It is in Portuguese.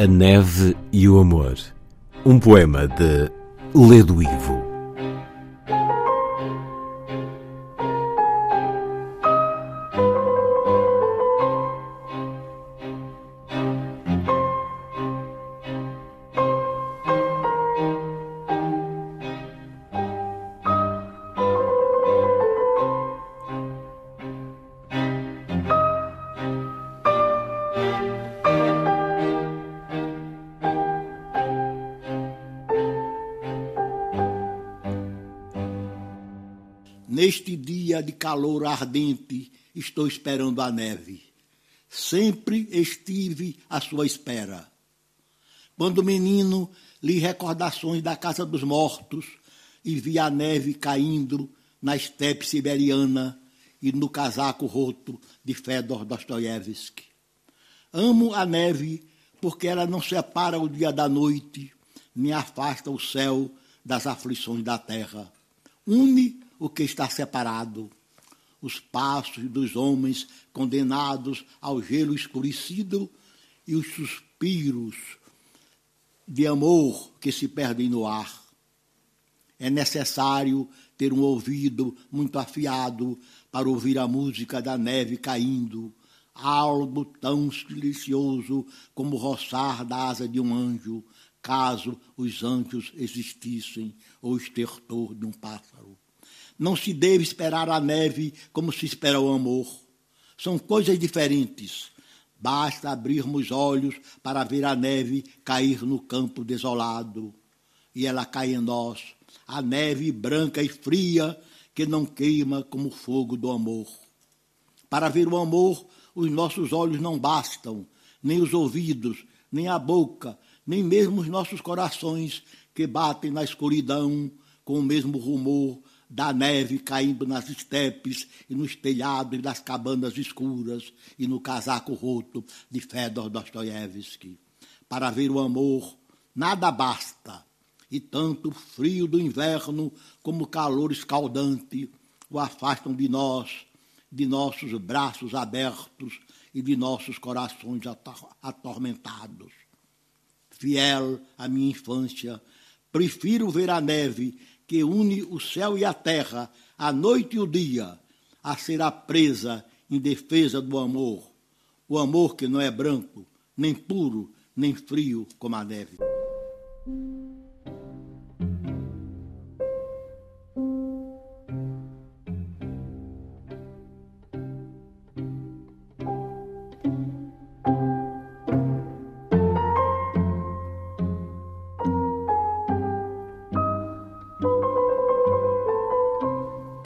A Neve e o Amor. Um poema de Ledo Ivo. Neste dia de calor ardente, estou esperando a neve. Sempre estive à sua espera. Quando menino, li recordações da casa dos mortos e vi a neve caindo na estepe siberiana e no casaco roto de Fedor Dostoiévski. Amo a neve porque ela não separa o dia da noite, nem afasta o céu das aflições da terra. Une o que está separado. Os passos dos homens condenados ao gelo escurecido e os suspiros de amor que se perdem no ar. É necessário ter um ouvido muito afiado para ouvir a música da neve caindo, algo tão silencioso como o roçar da asa de um anjo, caso os anjos existissem, ou estertor de um pássaro. Não se deve esperar a neve como se espera o amor. São coisas diferentes. Basta abrirmos olhos para ver a neve cair no campo desolado. E ela cai em nós, a neve branca e fria que não queima como o fogo do amor. Para ver o amor, os nossos olhos não bastam, nem os ouvidos, nem a boca, nem mesmo os nossos corações que batem na escuridão com o mesmo rumor da neve caindo nas estepes e nos telhados das cabanas escuras e no casaco roto de Fedor Dostoiévski. Para ver o amor, nada basta, e tanto o frio do inverno como o calor escaldante o afastam de nós, de nossos braços abertos e de nossos corações atormentados. Fiel à minha infância, prefiro ver a neve que une o céu e a terra, a noite e o dia, a ser a presa em defesa do amor. O amor que não é branco, nem puro, nem frio como a neve.